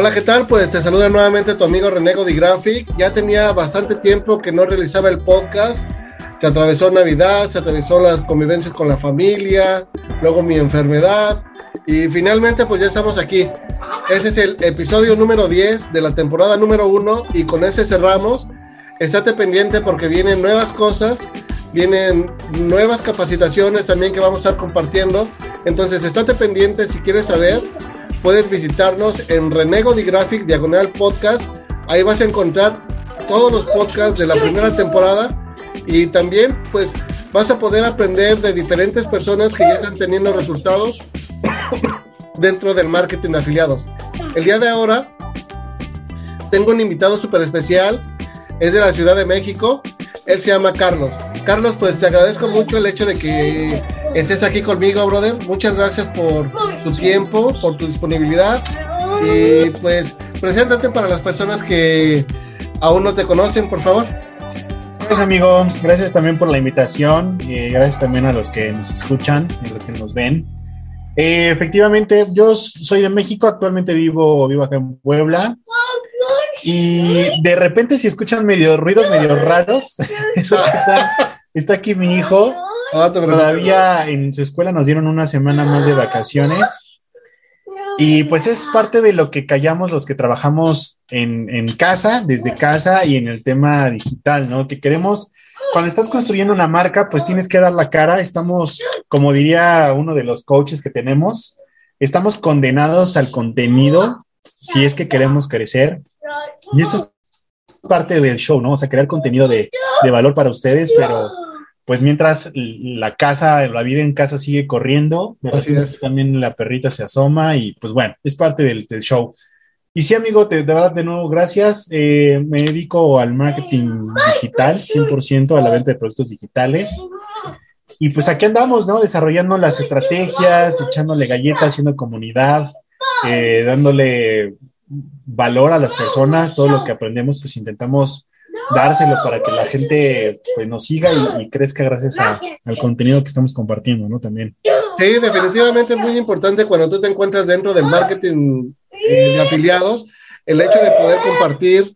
Hola, ¿qué tal? Pues te saluda nuevamente tu amigo René Graphic. Ya tenía bastante tiempo que no realizaba el podcast. Se atravesó Navidad, se atravesó las convivencias con la familia, luego mi enfermedad y finalmente pues ya estamos aquí. Ese es el episodio número 10 de la temporada número 1 y con ese cerramos. Estate pendiente porque vienen nuevas cosas, vienen nuevas capacitaciones también que vamos a estar compartiendo. Entonces estate pendiente si quieres saber puedes visitarnos en Renego de Graphic Diagonal Podcast. Ahí vas a encontrar todos los podcasts de la primera temporada y también pues vas a poder aprender de diferentes personas que ya están teniendo resultados dentro del marketing de afiliados. El día de ahora tengo un invitado súper especial, es de la Ciudad de México, él se llama Carlos. Carlos, pues te agradezco mucho el hecho de que estés aquí conmigo, brother. Muchas gracias por tu tiempo, por tu disponibilidad. Y pues, preséntate para las personas que aún no te conocen, por favor. Gracias, amigo. Gracias también por la invitación. Y gracias también a los que nos escuchan y los que nos ven. Eh, efectivamente, yo soy de México. Actualmente vivo, vivo acá en Puebla. Y de repente, si escuchan medio ruidos medio raros, eso está, está aquí mi hijo Ah, Todavía en su escuela nos dieron una semana más de vacaciones. Y pues es parte de lo que callamos los que trabajamos en, casa, desde casa y en el tema digital, ¿no? Que queremos, cuando estás construyendo una marca, pues tienes que dar la cara. Estamos, como diría uno de los coaches que tenemos, estamos condenados al contenido si es que queremos crecer. Y esto es parte del show, ¿no? O sea, crear contenido de, de valor para ustedes, pero pues mientras la casa, la vida en casa sigue corriendo, también la perrita se asoma y pues bueno, es parte del, show. Y sí, amigo, de verdad, de nuevo, gracias. Eh, me dedico al marketing digital, 100% a la venta de productos digitales. Y pues aquí andamos, ¿no? Desarrollando las estrategias, echándole galletas, haciendo comunidad, eh, dándole valor a las personas, todo lo que aprendemos, pues intentamos dárselo para que la gente pues, nos siga y, crezca gracias al contenido que estamos compartiendo, ¿no? También. Sí, definitivamente es muy importante cuando tú te encuentras dentro del marketing eh, de afiliados, el hecho de poder compartir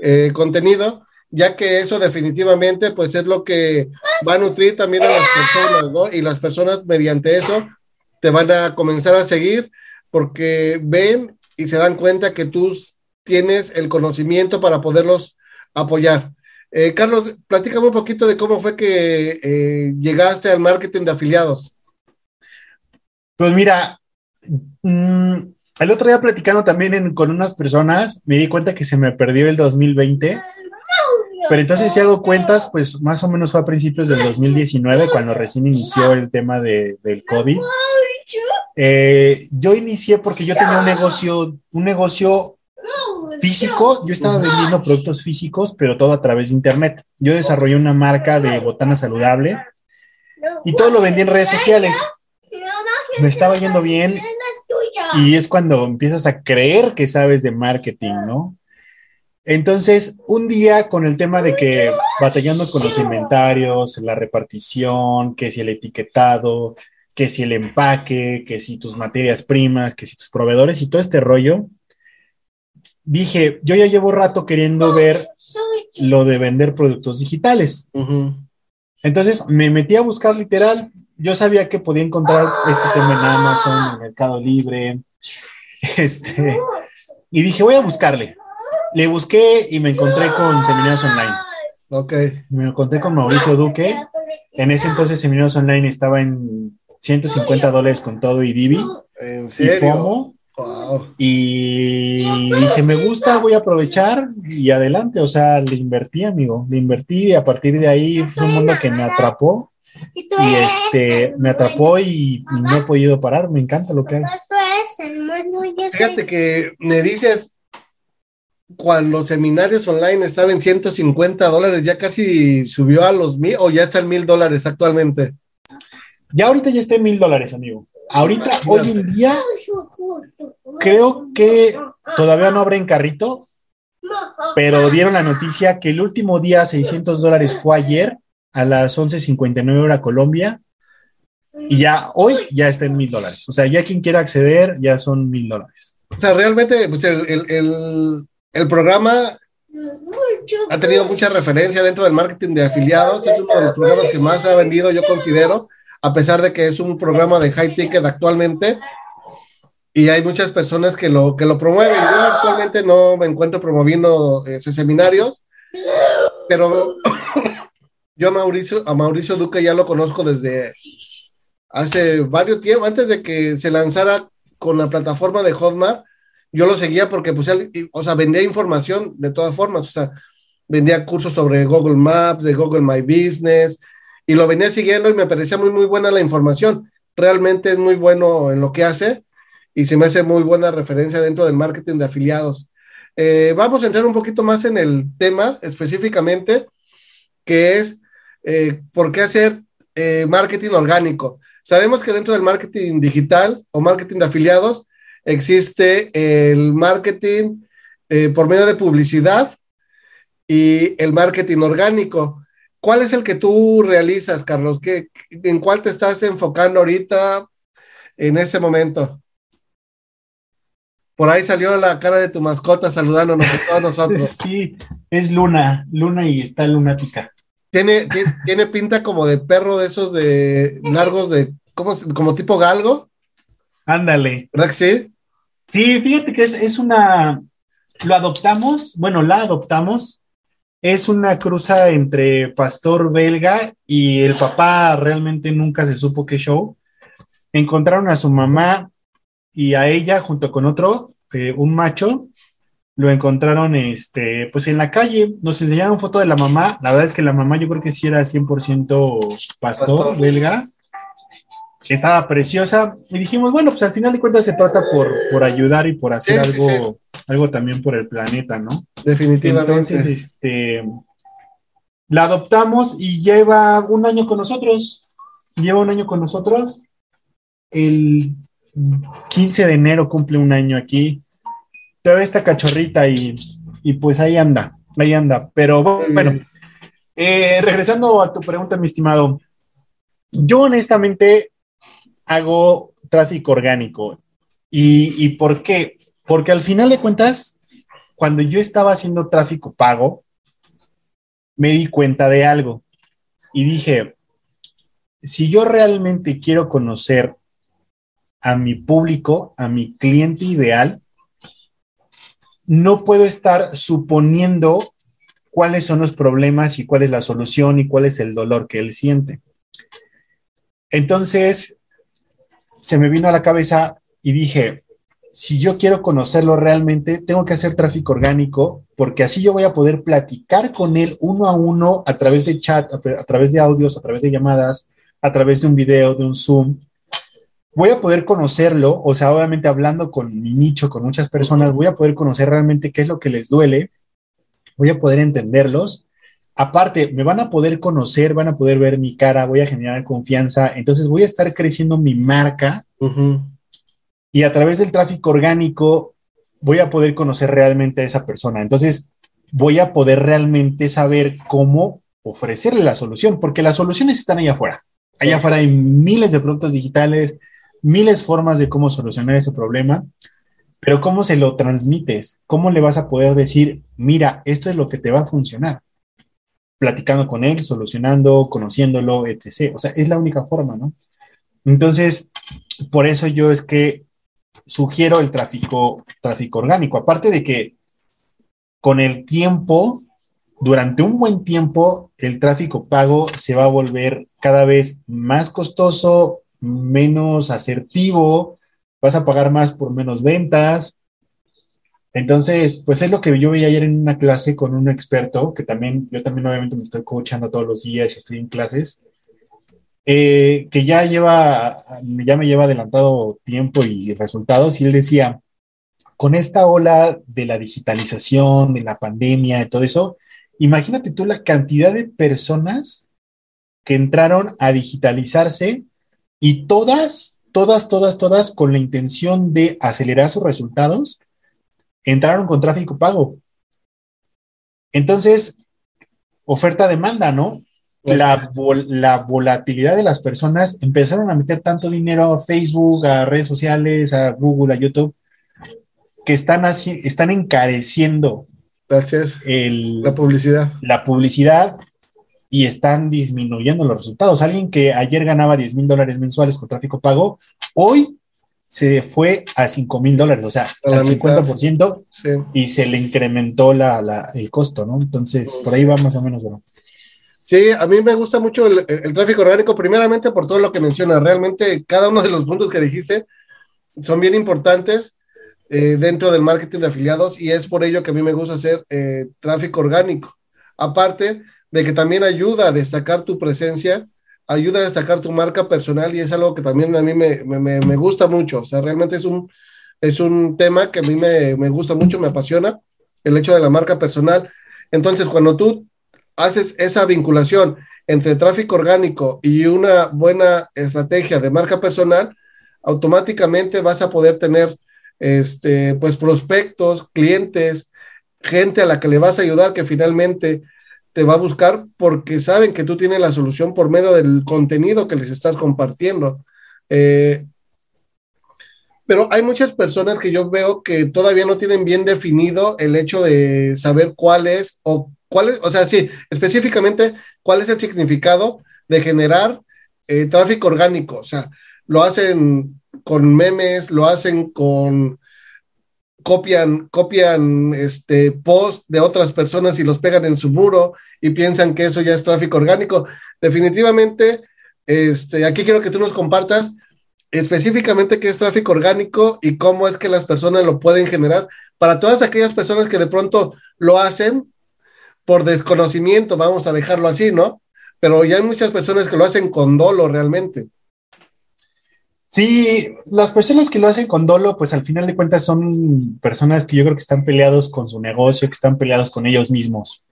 eh, contenido, ya que eso definitivamente pues es lo que va a nutrir también a las personas, ¿no? Y las personas mediante eso te van a comenzar a seguir porque ven y se dan cuenta que tú tienes el conocimiento para poderlos apoyar. Eh, Carlos, platícame un poquito de cómo fue que eh, llegaste al marketing de afiliados. Pues mira, mm, el otro día platicando también con unas personas, me di cuenta que se me perdió el 2020. Pero entonces si hago cuentas, pues más o menos fue a principios del 2019, cuando recién inició el tema de, del COVID. Eh, yo inicié porque yo tenía un negocio, un negocio físico, yo estaba vendiendo productos físicos, pero todo a través de internet. Yo desarrollé una marca de botana saludable y todo lo vendí en redes sociales. Me estaba yendo bien y es cuando empiezas a creer que sabes de marketing, ¿no? Entonces, un día con el tema de que batallando con los inventarios, la repartición, que si el etiquetado, que si el empaque, que si tus materias primas, que si tus proveedores y todo este rollo, dije, yo ya llevo rato queriendo ver lo de vender productos digitales. Entonces me metí a buscar literal. Yo sabía que podía encontrar este tema en Amazon, en Mercado Libre. Este, y dije, voy a buscarle. Le busqué y me encontré con Seminarios Online. Ok. Me encontré con Mauricio Duque. En ese entonces Seminarios Online estaba en 150 dólares con todo y Divi. ¿En serio? Y FOMO. Y dije, me gusta, voy a aprovechar y adelante. O sea, le invertí, amigo. Le invertí y a partir de ahí fue un mundo que me atrapó. Y este, me atrapó y, no he podido parar. Me encanta lo que hago. Fíjate que me dices cuando seminarios online estaban en 150 dólares, ya casi subió a los mil o ya está en mil dólares actualmente. Ya ahorita ya está en mil dólares, amigo. Ahorita, hoy en día, creo que todavía no en carrito, pero dieron la noticia que el último día 600 dólares fue ayer a las 11.59 hora Colombia y ya hoy ya está en mil dólares. O sea, ya quien quiera acceder ya son mil dólares. O sea, realmente pues el, el, programa ha tenido mucha referencia dentro del marketing de afiliados. Es uno de los programas que más ha vendido, yo considero, a pesar de que es un programa de high ticket actualmente. Y hay muchas personas que lo, que lo promueven. Yo actualmente no me encuentro promoviendo ese seminarios, pero yo a Mauricio, a Mauricio Duque ya lo conozco desde hace varios tiempos, antes de que se lanzara con la plataforma de Hotmart, yo lo seguía porque, pues, o sea, vendía información de todas formas, o sea, vendía cursos sobre Google Maps, de Google My Business, y lo venía siguiendo y me parecía muy, muy buena la información. Realmente es muy bueno en lo que hace y se me hace muy buena referencia dentro del marketing de afiliados. Eh, vamos a entrar un poquito más en el tema específicamente, que es eh, por qué hacer eh, marketing orgánico. Sabemos que dentro del marketing digital o marketing de afiliados existe el marketing por medio de publicidad y el marketing orgánico. ¿Cuál es el que tú realizas, Carlos? ¿Qué, ¿En cuál te estás enfocando ahorita en ese momento? Por ahí salió la cara de tu mascota saludándonos a todos nosotros. Sí, es Luna, Luna y está lunática. Tiene, tiene, pinta como de perro de esos de largos de, ¿cómo, como tipo galgo. Ándale. ¿Verdad que sí? Sí, fíjate que es, es una, lo adoptamos, bueno, la adoptamos, es una cruza entre pastor belga y el papá realmente nunca se supo qué show. Encontraron a su mamá y a ella junto con otro, eh, un macho, lo encontraron este, pues en la calle, nos enseñaron foto de la mamá, la verdad es que la mamá yo creo que sí era 100% pastor, belga, estaba preciosa. Y dijimos, bueno, pues al final de cuentas se trata por, por ayudar y por hacer algo, algo también por el planeta, ¿no? Definitivamente. Entonces, este, la adoptamos y lleva un año con nosotros, lleva un año con nosotros, el 15 de enero cumple un año aquí, te ve esta cachorrita y, pues ahí anda, ahí anda. Pero bueno, eh, regresando a tu pregunta, mi estimado, yo honestamente hago tráfico orgánico. ¿Y, ¿Y por qué? Porque al final de cuentas, cuando yo estaba haciendo tráfico pago, me di cuenta de algo y dije, si yo realmente quiero conocer a mi público, a mi cliente ideal, no puedo estar suponiendo cuáles son los problemas y cuál es la solución y cuál es el dolor que él siente. Entonces, se me vino a la cabeza y dije, si yo quiero conocerlo realmente, tengo que hacer tráfico orgánico, porque así yo voy a poder platicar con él uno a uno a través de chat, a, través de audios, a través de llamadas, a través de un video, de un Zoom, voy a poder conocerlo, o sea, obviamente hablando con mi nicho, con muchas personas, voy a poder conocer realmente qué es lo que les duele, voy a poder entenderlos. Aparte, me van a poder conocer, van a poder ver mi cara, voy a generar confianza, entonces voy a estar creciendo mi marca y a través del tráfico orgánico voy a poder conocer realmente a esa persona. Entonces, voy a poder realmente saber cómo ofrecerle la solución, porque las soluciones están allá afuera. Allá afuera hay miles de productos digitales, miles formas de cómo solucionar ese problema, pero ¿cómo se lo transmites? ¿Cómo le vas a poder decir, mira, esto es lo que te va a funcionar? Platicando con él, solucionando, conociéndolo, etc. O sea, es la única forma, ¿no? Entonces, por eso yo es que sugiero el tráfico, tráfico orgánico. Aparte de que con el tiempo, durante un buen tiempo, el tráfico pago se va a volver cada vez más costoso, menos asertivo, vas a pagar más por menos ventas. Entonces, pues es lo que yo vi ayer en una clase con un experto, que también, yo también obviamente me estoy coachando todos los días y estoy en clases, eh, que ya lleva, ya me lleva adelantado tiempo y resultados, y él decía, con esta ola de la digitalización, de la pandemia, de todo eso, imagínate tú la cantidad de personas que entraron a digitalizarse y todas, todas, todas, todas con la intención de acelerar sus resultados, entraron con tráfico pago. Entonces, oferta-demanda, ¿no? La, la, volatilidad de las personas empezaron a meter tanto dinero a Facebook, a redes sociales, a Google, a YouTube, que están, así, están encareciendo Gracias. El, la publicidad. La publicidad y están disminuyendo los resultados. Alguien que ayer ganaba 10 mil dólares mensuales con tráfico pago, hoy se fue a 5 mil dólares, o sea, al 50%, y se le incrementó la, la, el costo, ¿no? Entonces, por ahí va más o menos, ¿no? Sí, a mí me gusta mucho el, el, tráfico orgánico, primeramente por todo lo que menciona. Realmente, cada uno de los puntos que dijiste son bien importantes eh, dentro del marketing de afiliados y es por ello que a mí me gusta hacer eh, tráfico orgánico. Aparte de que también ayuda a destacar tu presencia, ayuda a destacar tu marca personal y es algo que también a mí me, me, me gusta mucho. O sea, realmente es un, es un tema que a mí me, me gusta mucho, me apasiona, el hecho de la marca personal. Entonces, cuando tú haces esa vinculación entre tráfico orgánico y una buena estrategia de marca personal, automáticamente vas a poder tener este, pues prospectos, clientes, gente a la que le vas a ayudar que finalmente te va a buscar porque saben que tú tienes la solución por medio del contenido que les estás compartiendo. Eh, pero hay muchas personas que yo veo que todavía no tienen bien definido el hecho de saber cuál es o cuál es, o sea, sí, específicamente cuál es el significado de generar eh, tráfico orgánico. O sea, lo hacen con memes, lo hacen con copian, copian este post de otras personas y los pegan en su muro y piensan que eso ya es tráfico orgánico. Definitivamente, este, aquí quiero que tú nos compartas específicamente qué es tráfico orgánico y cómo es que las personas lo pueden generar para todas aquellas personas que de pronto lo hacen por desconocimiento, vamos a dejarlo así, ¿no? Pero ya hay muchas personas que lo hacen con dolo realmente. Sí, las personas que lo hacen con dolo, pues al final de cuentas son personas que yo creo que están peleados con su negocio, que están peleados con ellos mismos,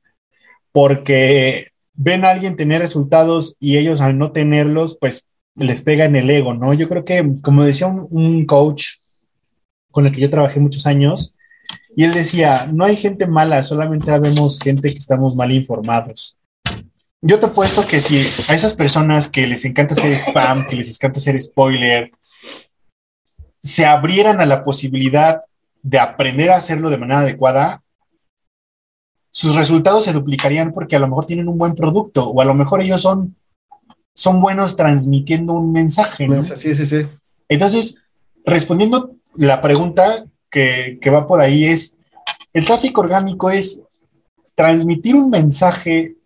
porque ven a alguien tener resultados y ellos al no tenerlos, pues les pega en el ego, ¿no? Yo creo que, como decía un, un coach con el que yo trabajé muchos años, y él decía, no hay gente mala, solamente vemos gente que estamos mal informados yo te apuesto que si a esas personas que les encanta hacer spam, que les encanta hacer spoiler, se abrieran a la posibilidad de aprender a hacerlo de manera adecuada, sus resultados se duplicarían porque a lo mejor tienen un buen producto o a lo mejor ellos son, son buenos transmitiendo un mensaje. ¿no? Sí, sí, sí. Entonces, respondiendo la pregunta que, que va por ahí es, el tráfico orgánico es transmitir un mensaje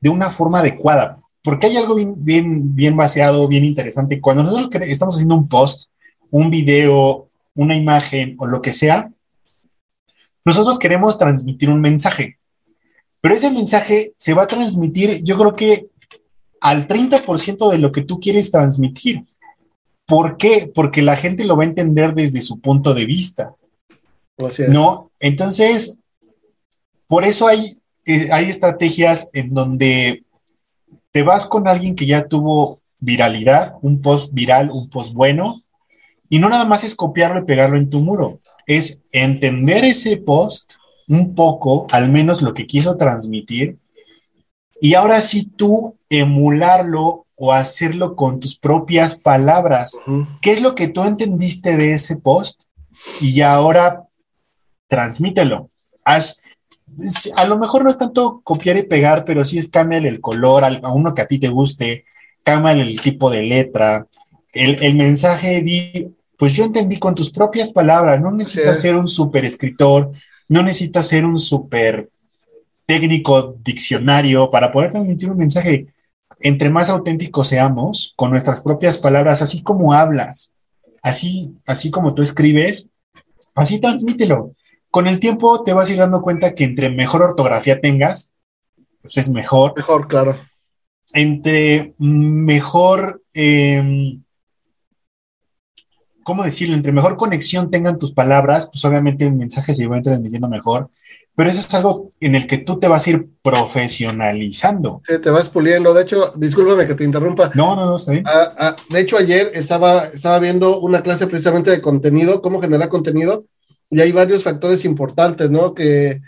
de una forma adecuada, porque hay algo bien, bien, bien baseado, bien interesante. Cuando nosotros estamos haciendo un post, un video, una imagen o lo que sea, nosotros queremos transmitir un mensaje, pero ese mensaje se va a transmitir, yo creo que al 30% de lo que tú quieres transmitir. ¿Por qué? Porque la gente lo va a entender desde su punto de vista. ¿No? Entonces, por eso hay hay estrategias en donde te vas con alguien que ya tuvo viralidad, un post viral, un post bueno, y no nada más es copiarlo y pegarlo en tu muro, es entender ese post un poco, al menos lo que quiso transmitir, y ahora sí tú emularlo o hacerlo con tus propias palabras. ¿Qué es lo que tú entendiste de ese post? Y ahora transmítelo. Haz, a lo mejor no es tanto copiar y pegar, pero sí es cambiar el color a uno que a ti te guste, cámbiale el tipo de letra, el, mensaje, pues yo entendí con tus propias palabras, no necesitas ser un super escritor, no necesitas ser un super técnico diccionario para poder transmitir un mensaje. Entre más auténticos seamos con nuestras propias palabras, así como hablas, así, así como tú escribes, así transmítelo con el tiempo te vas a ir dando cuenta que entre mejor ortografía tengas, pues es mejor. Mejor, claro. Entre mejor, em, ¿cómo decirlo? Entre mejor conexión tengan tus palabras, pues obviamente el mensaje se va transmitiendo mejor, pero eso es algo en el que tú te vas a ir profesionalizando. Sí, te vas puliendo. De hecho, discúlpame que te interrumpa. No, no, no, está bien. Ah, ah, de hecho, ayer estaba, estaba viendo una clase precisamente de contenido, cómo generar contenido, y hay varios factores importantes, ¿no? Que,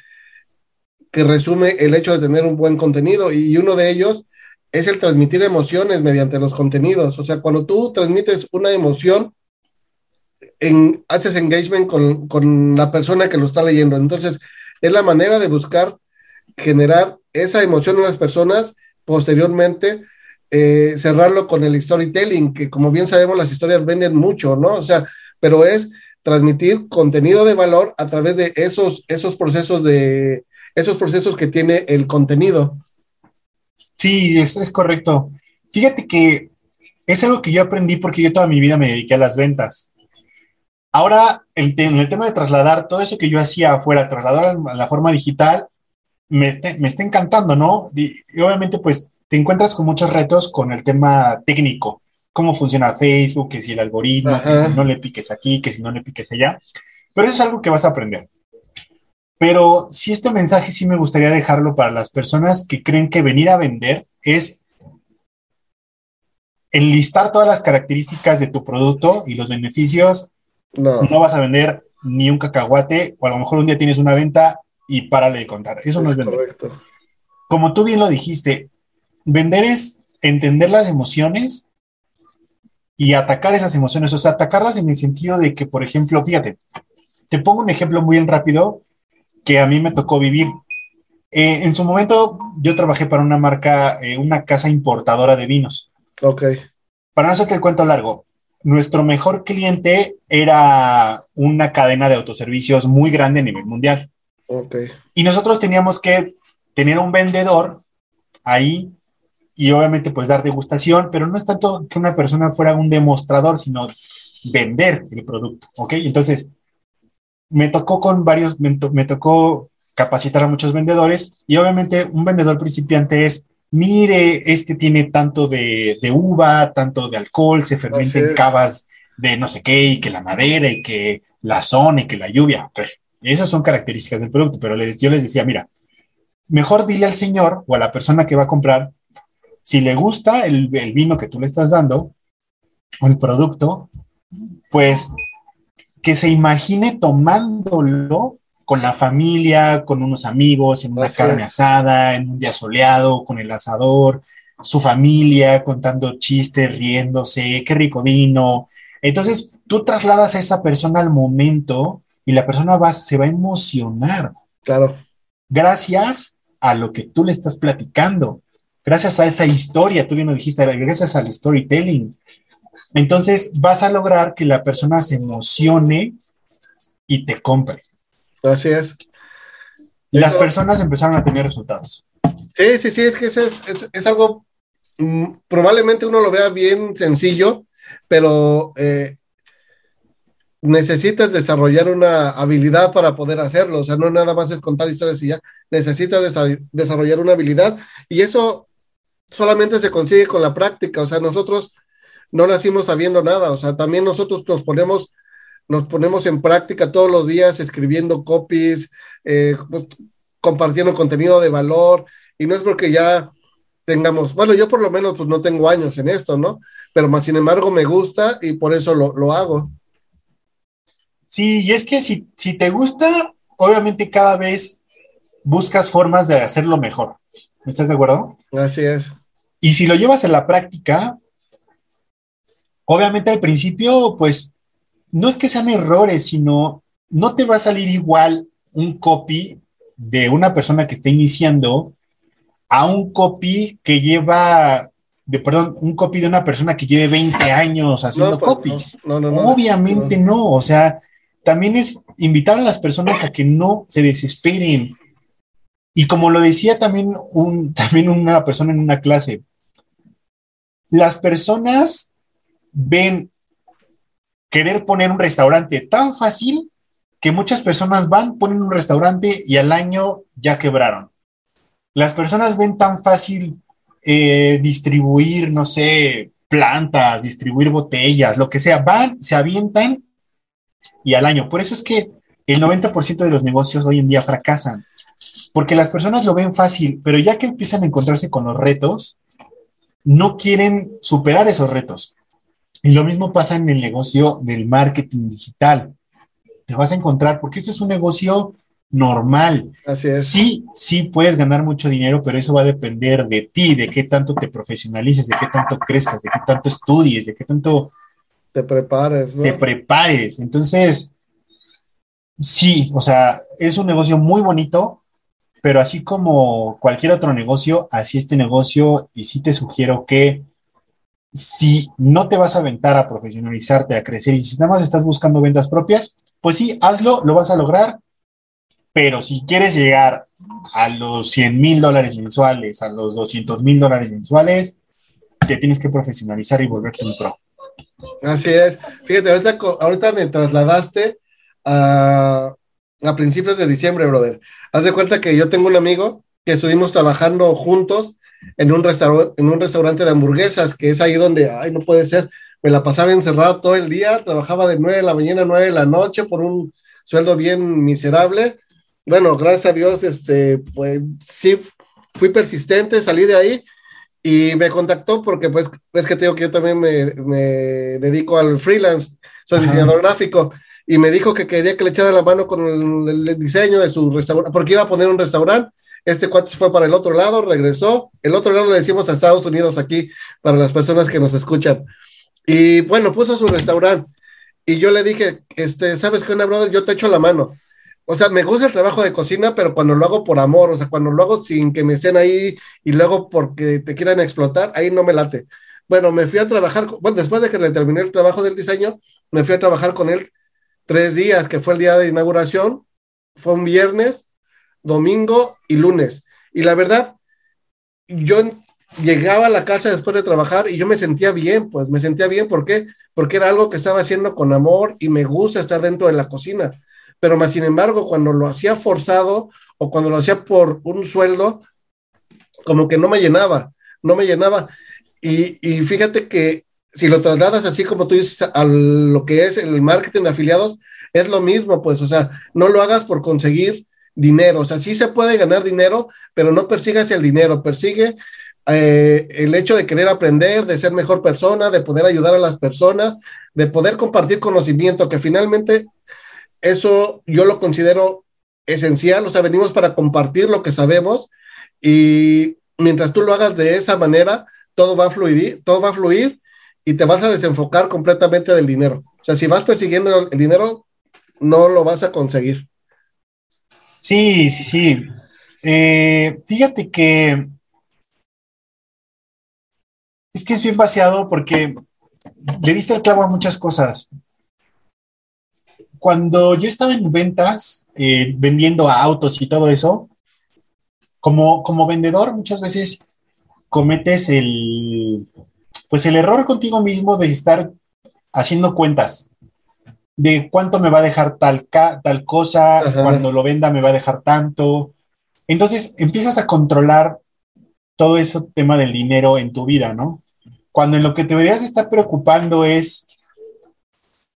que resume el hecho de tener un buen contenido, y uno de ellos es el transmitir emociones mediante los contenidos. O sea, cuando tú transmites una emoción, en, haces engagement con, con, la persona que lo está leyendo. Entonces, es la manera de buscar generar esa emoción en las personas, posteriormente eh, cerrarlo con el storytelling, que como bien sabemos las historias venden mucho, ¿no? O sea, pero es transmitir contenido de valor a través de esos, esos procesos de esos procesos que tiene el contenido. Sí, es, es correcto. Fíjate que es algo que yo aprendí porque yo toda mi vida me dediqué a las ventas. Ahora, en el tema de trasladar todo eso que yo hacía afuera, trasladar a la forma digital, me, está encantando, ¿no? Y, obviamente, pues te encuentras con muchos retos con el tema técnico, cómo funciona Facebook, que si el algoritmo, que si no le piques aquí, que si no le piques allá, pero eso es algo que vas a aprender. Pero si este mensaje sí me gustaría dejarlo para las personas que creen que venir a vender es enlistar todas las características de tu producto y los beneficios. No. no vas a vender ni un cacahuate, o a lo mejor un día tienes una venta y párale de contar. Eso no es vender. Correcto. Como tú bien lo dijiste, vender es entender las emociones y atacar esas emociones, o sea, atacarlas en el sentido de que, por ejemplo, fíjate, te pongo un ejemplo muy rápido que a mí me tocó vivir. Eh, en su momento yo trabajé para una marca, eh, una casa importadora de vinos. Ok. Para no hacerte el cuento largo, nuestro mejor cliente era una cadena de autoservicios muy grande a nivel mundial. Ok. Y nosotros teníamos que tener un vendedor ahí y obviamente pues dar degustación, pero no es tanto que una persona fuera un demostrador, sino vender el producto, ¿ok? Entonces, me tocó con varios, me, tocó capacitar a muchos vendedores y obviamente un vendedor principiante es, mire, este tiene tanto de, uva, tanto de alcohol, se fermenta en cavas de no sé qué, y que la madera, y que la zona, y que la lluvia. Esas son características del producto, pero les, yo les decía, mira, mejor dile al señor o a la persona que va a comprar, si le gusta el, el vino que tú le estás dando, o el producto, pues que se imagine tomándolo con la familia, con unos amigos, en una carne asada, en un día soleado, con el asador, su familia contando chistes, riéndose, qué rico vino. Entonces, tú trasladas a esa persona al momento y la persona va, se va a emocionar. Claro. Gracias a lo que tú le estás platicando, gracias a esa historia, tú bien lo dijiste, gracias al storytelling, entonces vas a lograr que la persona se emocione y te compre. Así es. Las personas empezaron a tener resultados. Sí, sí, sí, es que es, algo, mm, probablemente uno lo vea bien sencillo, pero eh, necesitas desarrollar una habilidad para poder hacerlo. O sea, no nada más es contar historias y ya. Necesitas desarrollar una habilidad y eso solamente se consigue con la práctica. O sea, nosotros no nacimos sabiendo nada, o sea, también nosotros nos ponemos, nos ponemos en práctica todos los días escribiendo copies, eh, pues, compartiendo contenido de valor, y no es porque ya tengamos, bueno, yo por lo menos pues no tengo años en esto, ¿no? Pero más sin embargo me gusta y por eso lo, lo hago. Sí, y es que si, si te gusta, obviamente cada vez buscas formas de hacerlo mejor. ¿Estás de acuerdo? Así es. Y si lo llevas a la práctica, Obviamente al principio, pues, no es que sean errores, sino no te va a salir igual un copy de una persona que está iniciando a un copy que lleva, de, perdón, un copy de una persona que lleve 20 años haciendo pues, copies. Obviamente no, o sea, también es invitar a las personas a que no se desesperen. Y como lo decía también, un, también una persona en una clase, las personas ven querer poner un restaurante tan fácil que muchas personas van, ponen un restaurante y al año ya quebraron. Las personas ven tan fácil eh, distribuir, no sé, plantas, distribuir botellas, lo que sea, van, se avientan y al año. Por eso es que el 90% de los negocios hoy en día fracasan, porque las personas lo ven fácil, pero ya que empiezan a encontrarse con los retos, no quieren superar esos retos. Y lo mismo pasa en el negocio del marketing digital. Te vas a encontrar, porque esto es un negocio normal. Así es. Sí, sí puedes ganar mucho dinero, pero eso va a depender de ti, de qué tanto te profesionalices, de qué tanto crezcas, de qué tanto estudies, de qué tanto te prepares. ¿no? Te prepares. Entonces, sí, o sea, es un negocio muy bonito, pero así como cualquier otro negocio, así este negocio, y sí te sugiero que si no te vas a aventar a profesionalizarte, a crecer, y si nada más estás buscando ventas propias, pues sí, hazlo, lo vas a lograr, pero si quieres llegar a los 100 mil dólares mensuales, a los 200 mil dólares mensuales, te tienes que profesionalizar y volverte un pro. Así es. Fíjate, ahorita, ahorita me trasladaste a, a principios de diciembre, brother. Haz de cuenta que yo tengo un amigo que estuvimos trabajando juntos en un, en un restaurante de hamburguesas, que es ahí donde, ay, no puede ser, me la pasaba encerrado todo el día, trabajaba de 9 de la mañana a 9 de la noche por un sueldo bien miserable. Bueno, gracias a Dios, este, pues sí, fui persistente, salí de ahí y me contactó porque pues es que tengo que yo también me, me dedico al freelance, soy diseñador gráfico y me dijo que quería que le echara la mano con el, diseño de su restaurante, porque iba a poner un restaurante este cuate fue para el otro lado, regresó. El otro lado le decimos a Estados Unidos aquí para las personas que nos escuchan. Y bueno, puso su restaurante. Y yo le dije, este, ¿sabes qué, brother? Yo te echo la mano. O sea, me gusta el trabajo de cocina, pero cuando lo hago por amor, o sea, cuando lo hago sin que me estén ahí y luego porque te quieran explotar, ahí no me late. Bueno, me fui a trabajar, bueno, después de que le terminé el trabajo del diseño, me fui a trabajar con él tres días, que fue el día de inauguración, fue un viernes, domingo y lunes. Y la verdad, yo llegaba a la casa después de trabajar y yo me sentía bien, pues me sentía bien. ¿Por qué? Porque era algo que estaba haciendo con amor y me gusta estar dentro de la cocina. Pero más sin embargo, cuando lo hacía forzado o cuando lo hacía por un sueldo, como que no me llenaba, no me llenaba. Y, y fíjate que si lo trasladas así como tú dices a lo que es el marketing de afiliados, es lo mismo, pues, o sea, no lo hagas por conseguir dinero. O sea, sí se puede ganar dinero, pero no persigas el dinero, persigue eh, el hecho de querer aprender, de ser mejor persona, de poder ayudar a las personas, de poder compartir conocimiento, que finalmente eso yo lo considero esencial, o sea, venimos para compartir lo que sabemos y mientras tú lo hagas de esa manera, todo va a fluir, todo va a fluir y te vas a desenfocar completamente del dinero. O sea, si vas persiguiendo el dinero, no lo vas a conseguir. Sí, sí, sí. Eh, fíjate que es que es bien vaciado porque le diste el clavo a muchas cosas. Cuando yo estaba en ventas, eh, vendiendo autos y todo eso, como, como vendedor muchas veces cometes el, pues el error contigo mismo de estar haciendo cuentas de cuánto me va a dejar tal, tal cosa, cuando lo venda me va a dejar tanto. Entonces empiezas a controlar todo ese tema del dinero en tu vida, ¿no? Cuando en lo que te deberías estar preocupando es,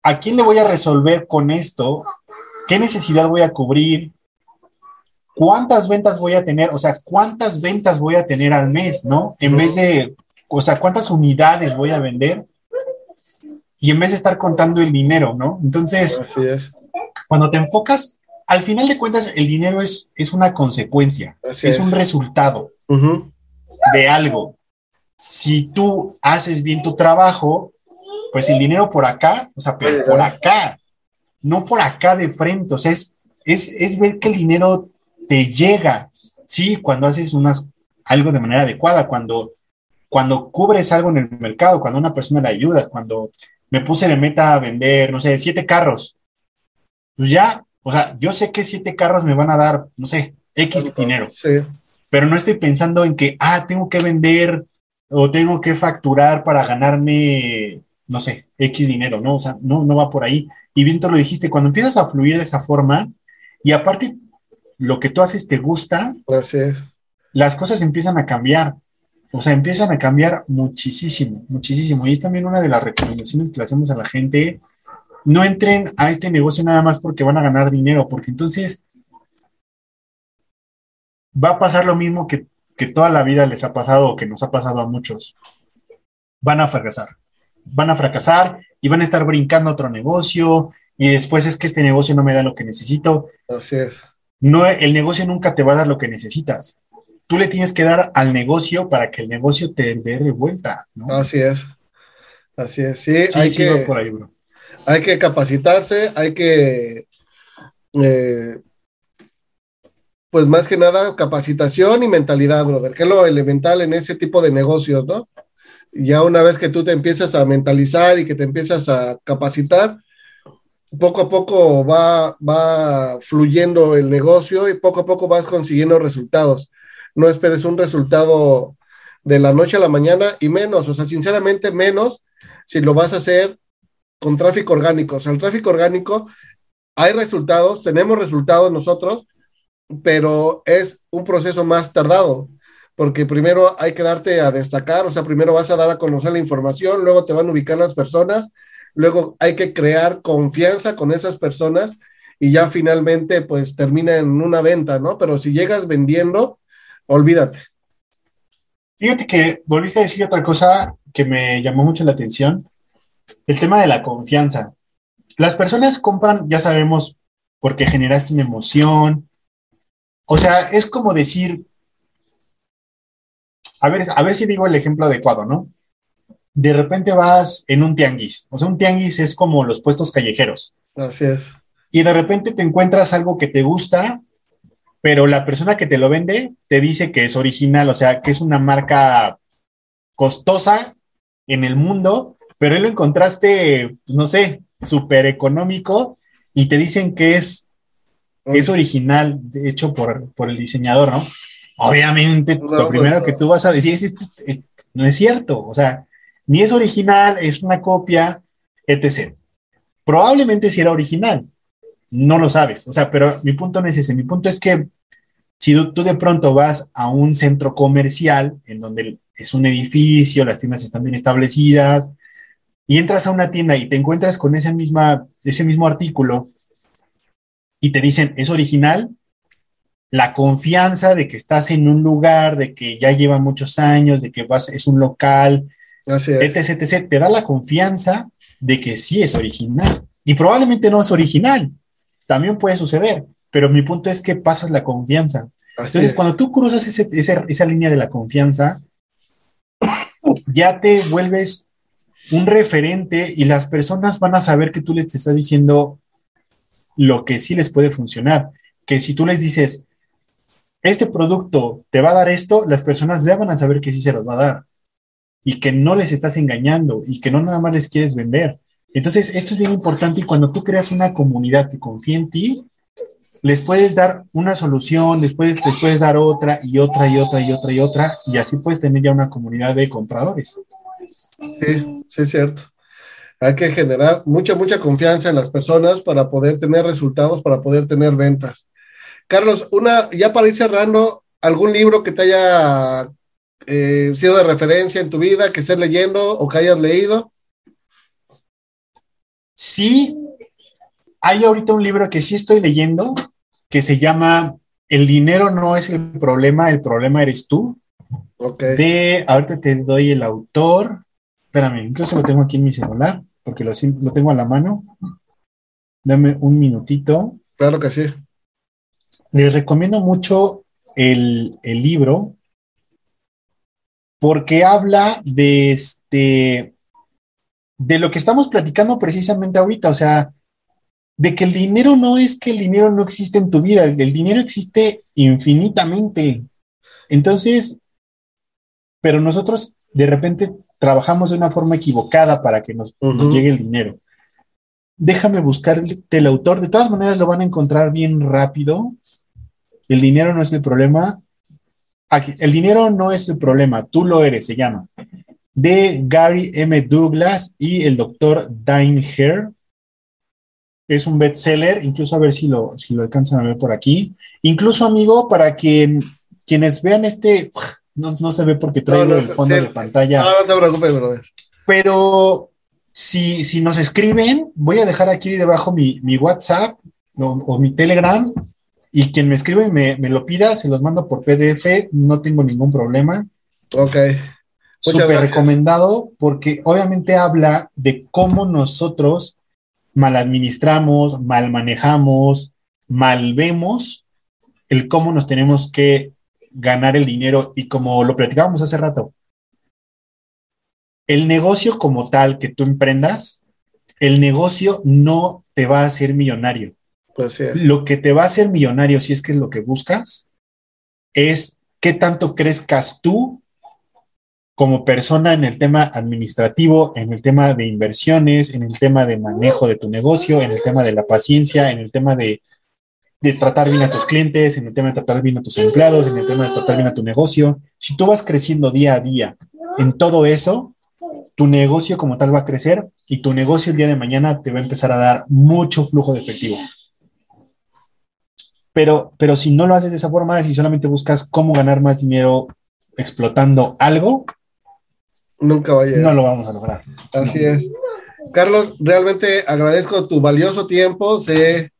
¿a quién le voy a resolver con esto? ¿Qué necesidad voy a cubrir? ¿Cuántas ventas voy a tener? O sea, ¿cuántas ventas voy a tener al mes, no? En vez de, o sea, ¿cuántas unidades voy a vender? y en vez de estar contando el dinero, ¿no? Entonces, cuando te enfocas, al final de cuentas, el dinero es, es una consecuencia, es, un resultado de algo. Si tú haces bien tu trabajo, pues el dinero por acá, o sea, pero por acá, no por acá de frente, o sea, es, es, ver que el dinero te llega, sí, cuando haces unas, algo de manera adecuada, cuando, cuando cubres algo en el mercado, cuando a una persona le ayudas, cuando me puse de meta a vender, no sé, siete carros. Pues ya, o sea, yo sé que siete carros me van a dar, no sé, X dinero. Sí. Pero no estoy pensando en que, ah, tengo que vender o tengo que facturar para ganarme, no sé, X dinero, ¿no? O sea, no, no va por ahí. Y bien tú lo dijiste, cuando empiezas a fluir de esa forma y aparte lo que tú haces te gusta, Gracias. las cosas empiezan a cambiar. O sea, empiezan a cambiar muchísimo, muchísimo. Y es también una de las recomendaciones que le hacemos a la gente. No entren a este negocio nada más porque van a ganar dinero, porque entonces va a pasar lo mismo que, que toda la vida les ha pasado o que nos ha pasado a muchos. Van a fracasar. Van a fracasar y van a estar brincando otro negocio y después es que este negocio no me da lo que necesito. Así es. No, el negocio nunca te va a dar lo que necesitas. Tú le tienes que dar al negocio para que el negocio te dé de vuelta, ¿no? Así es. Así es. Sí, hay, sí, que, por ahí, bro. hay que capacitarse, hay que, eh, pues más que nada, capacitación y mentalidad, brother, que es lo elemental en ese tipo de negocios, ¿no? Ya una vez que tú te empiezas a mentalizar y que te empiezas a capacitar, poco a poco va, va fluyendo el negocio y poco a poco vas consiguiendo resultados. No esperes un resultado de la noche a la mañana y menos, o sea, sinceramente menos si lo vas a hacer con tráfico orgánico. O sea, el tráfico orgánico, hay resultados, tenemos resultados nosotros, pero es un proceso más tardado, porque primero hay que darte a destacar, o sea, primero vas a dar a conocer la información, luego te van a ubicar las personas luego hay que crear confianza con esas personas y ya finalmente pues termina en una venta, ¿no? Pero si llegas vendiendo, olvídate. Fíjate que volviste a decir otra cosa que me llamó mucho la atención, el tema de la confianza. Las personas compran, ya sabemos, porque generaste una emoción. O sea, es como decir, a ver, a ver si digo el ejemplo adecuado, ¿no? de repente vas en un tianguis. O sea, un tianguis es como los puestos callejeros. Así es. Y de repente te encuentras algo que te gusta, pero la persona que te lo vende te dice que es original, o sea, que es una marca costosa en el mundo, pero él lo encontraste, pues, no sé, súper económico y te dicen que es, es original, hecho por, por el diseñador, ¿no? Obviamente, lo primero que tú vas a decir es, esto no es cierto, o sea, ni es original, es una copia, etc. Probablemente si era original, no lo sabes. O sea, pero mi punto no es ese. Mi punto es que si tú de pronto vas a un centro comercial en donde es un edificio, las tiendas están bien establecidas, y entras a una tienda y te encuentras con ese, misma, ese mismo artículo y te dicen, es original, la confianza de que estás en un lugar, de que ya lleva muchos años, de que vas, es un local, etc, te da la confianza de que sí es original. Y probablemente no es original, también puede suceder, pero mi punto es que pasas la confianza. Entonces, cuando tú cruzas esa línea de la confianza, ya te vuelves un referente y las personas van a saber que tú les estás diciendo lo que sí les puede funcionar. Que si tú les dices, este producto te va a dar esto, las personas ya van a saber que sí se los va a dar y que no les estás engañando y que no nada más les quieres vender. Entonces, esto es bien importante y cuando tú creas una comunidad que confía en ti, les puedes dar una solución, después les puedes dar otra y otra y otra y otra y otra y así puedes tener ya una comunidad de compradores. Sí, sí es cierto. Hay que generar mucha, mucha confianza en las personas para poder tener resultados, para poder tener ventas. Carlos, una, ya para ir cerrando, ¿algún libro que te haya eh, sido de referencia en tu vida, que estés leyendo o que hayas leído? Sí, hay ahorita un libro que sí estoy leyendo que se llama El dinero no es el problema, el problema eres tú. Okay. De, ahorita te doy el autor. Espérame, incluso lo tengo aquí en mi celular, porque lo, lo tengo a la mano. Dame un minutito. Claro que sí. Les recomiendo mucho el, el libro porque habla de este de lo que estamos platicando precisamente ahorita, o sea, de que el dinero no es que el dinero no existe en tu vida, el, dinero existe infinitamente. Entonces, pero nosotros de repente trabajamos de una forma equivocada para que nos, nos llegue el dinero. Déjame buscar el autor, de todas maneras lo van a encontrar bien rápido. El dinero no es el problema, el dinero no es el problema, tú lo eres, se llama. De Gary M. Douglas y el doctor Dine Hare. Es un bestseller, incluso a ver si lo, si lo alcanzan a ver por aquí. Incluso, amigo, para que quienes vean este, no, se ve porque traigo el fondo de pantalla. No, no te preocupes, brother. Pero si, si nos escriben, voy a dejar aquí debajo mi, WhatsApp o, mi Telegram y quien me escribe y me, me, lo pida, se los mando por PDF, no tengo ningún problema. Ok. Súper recomendado porque obviamente habla de cómo nosotros mal administramos, mal manejamos, mal vemos el cómo nos tenemos que ganar el dinero. Y como lo platicábamos hace rato, el negocio como tal que tú emprendas, el negocio no te va a hacer millonario. Pues lo que te va a hacer millonario, si es que es lo que buscas, es qué tanto crezcas tú como persona en el tema administrativo, en el tema de inversiones, en el tema de manejo de tu negocio, en el tema de la paciencia, en el tema de, tratar bien a tus clientes, en el tema de tratar bien a tus empleados, en el tema de tratar bien a tu negocio. Si tú vas creciendo día a día en todo eso, tu negocio como tal va a crecer y tu negocio el día de mañana te va a empezar a dar mucho flujo de efectivo. Pero, pero si no lo haces de esa forma, si solamente buscas cómo ganar más dinero explotando algo, Nunca va a No lo vamos a lograr. Así es. Carlos, realmente agradezco tu valioso tiempo. Sé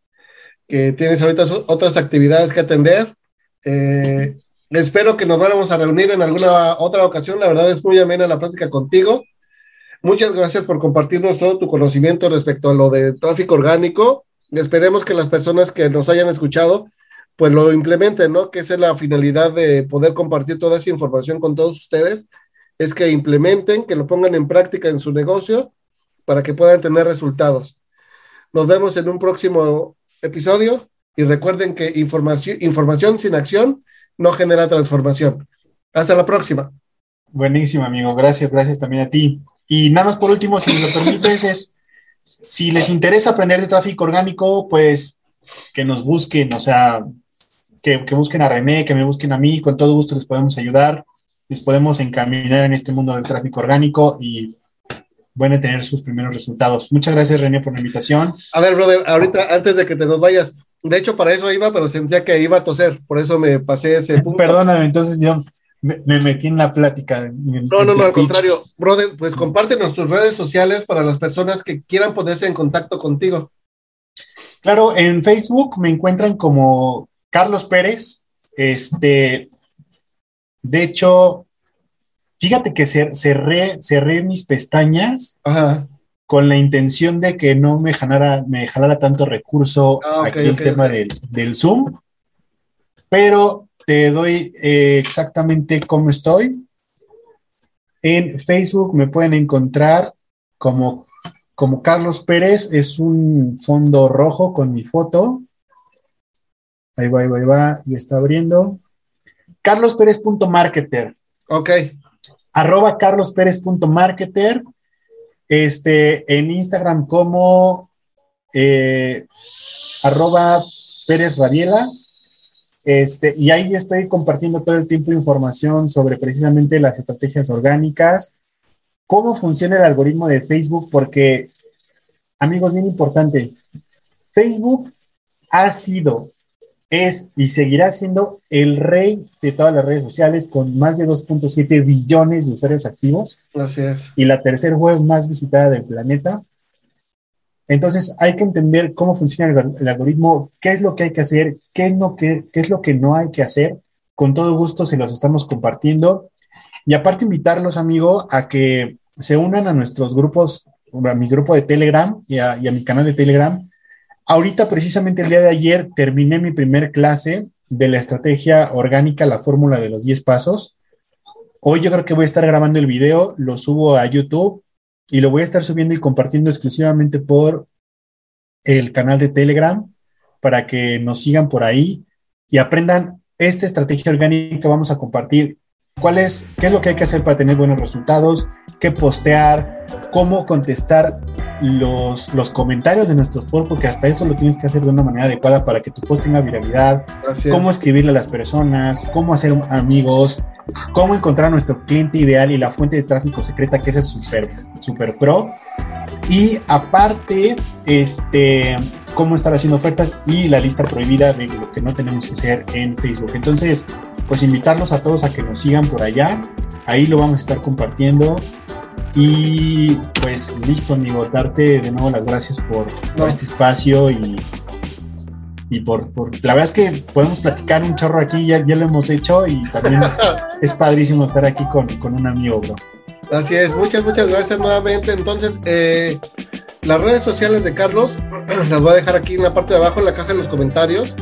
que tienes ahorita otras actividades que atender. Eh, espero que nos vayamos a reunir en alguna otra ocasión. La verdad es muy amena la plática contigo. Muchas gracias por compartirnos todo tu conocimiento respecto a lo de tráfico orgánico. Esperemos que las personas que nos hayan escuchado pues lo implementen, ¿no? Que esa es la finalidad de poder compartir toda esa información con todos ustedes es que implementen, que lo pongan en práctica en su negocio para que puedan tener resultados. Nos vemos en un próximo episodio y recuerden que información, información sin acción no genera transformación. Hasta la próxima. Buenísimo, amigo. Gracias, gracias también a ti. Y nada más por último, si me lo permites, es, si les interesa aprender de tráfico orgánico, pues que nos busquen, o sea, que, que busquen a René, que me busquen a mí, con todo gusto les podemos ayudar les podemos encaminar en este mundo del tráfico orgánico y van a tener sus primeros resultados. Muchas gracias, René, por la invitación. A ver, brother, ahorita, antes de que te nos vayas, de hecho, para eso iba, pero sentía que iba a toser, por eso me pasé ese punto. Perdóname, entonces yo me, metí en la plática. no, no, no, al contrario. Brother, pues compártenos tus redes sociales para las personas que quieran ponerse en contacto contigo. Claro, en Facebook me encuentran como Carlos Pérez. Este, de hecho, fíjate que cerré, cerré mis pestañas con la intención de que no me jalara, me jalara tanto recurso ah, aquí el tema del, Zoom, pero te doy eh, exactamente cómo estoy. En Facebook me pueden encontrar como, como Carlos Pérez, es un fondo rojo con mi foto. Ahí va, ahí va, ahí va, y está abriendo carlospérez.marketer. Ok. Arroba carlospérez.marketer. Este, en Instagram como eh, arroba Pérez Rabiela. Este, y ahí estoy compartiendo todo el tiempo información sobre precisamente las estrategias orgánicas, cómo funciona el algoritmo de Facebook, porque, amigos, bien importante, Facebook ha sido es y seguirá siendo el rey de todas las redes sociales con más de 2.7 billones de usuarios activos. Gracias. Y la tercera web más visitada del planeta. Entonces hay que entender cómo funciona el, algoritmo, qué es lo que hay que hacer, qué es, lo que, qué es lo que no hay que hacer. Con todo gusto se los estamos compartiendo. Y aparte invitarlos, amigo, a que se unan a nuestros grupos, a mi grupo de Telegram y a, y a mi canal de Telegram Ahorita, precisamente el día de ayer, terminé mi primer clase de la estrategia orgánica, la fórmula de los 10 pasos. Hoy yo creo que voy a estar grabando el video, lo subo a YouTube y lo voy a estar subiendo y compartiendo exclusivamente por el canal de Telegram para que nos sigan por ahí y aprendan esta estrategia orgánica. Vamos a compartir cuál es, qué es lo que hay que hacer para tener buenos resultados, qué postear, cómo contestar los, los comentarios de nuestros posts, porque hasta eso lo tienes que hacer de una manera adecuada para que tu post tenga viralidad, cómo escribirle a las personas, cómo hacer amigos, cómo encontrar a nuestro cliente ideal y la fuente de tráfico secreta, que ese es súper, súper pro. Y aparte, este, cómo estar haciendo ofertas y la lista prohibida de lo que no tenemos que hacer en Facebook. Entonces, pues invitarlos a todos a que nos sigan por allá. Ahí lo vamos a estar compartiendo. Y pues listo, amigo, darte de nuevo las gracias por, este espacio y, y por, La verdad es que podemos platicar un chorro aquí, ya, ya lo hemos hecho y también es padrísimo estar aquí con, con un amigo, bro. Así es, muchas, muchas gracias nuevamente. Entonces, eh, las redes sociales de Carlos las voy a dejar aquí en la parte de abajo, en la caja de los comentarios.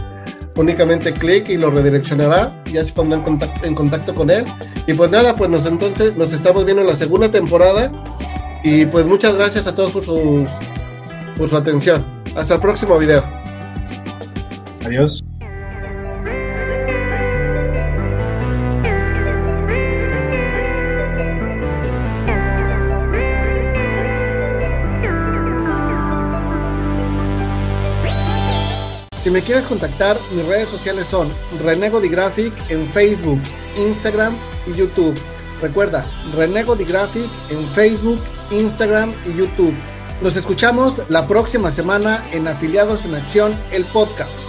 Únicamente clic y lo redireccionará y ya se pondrá en contacto, con él. Y pues nada, pues nos entonces nos estamos viendo en la segunda temporada. Y pues muchas gracias a todos por, sus, por su atención. Hasta el próximo video. Adiós. Si me quieres contactar, mis redes sociales son Renego Graphic en Facebook, Instagram y YouTube. Recuerda, Renego Graphic en Facebook, Instagram y YouTube. Nos escuchamos la próxima semana en Afiliados en Acción, el podcast.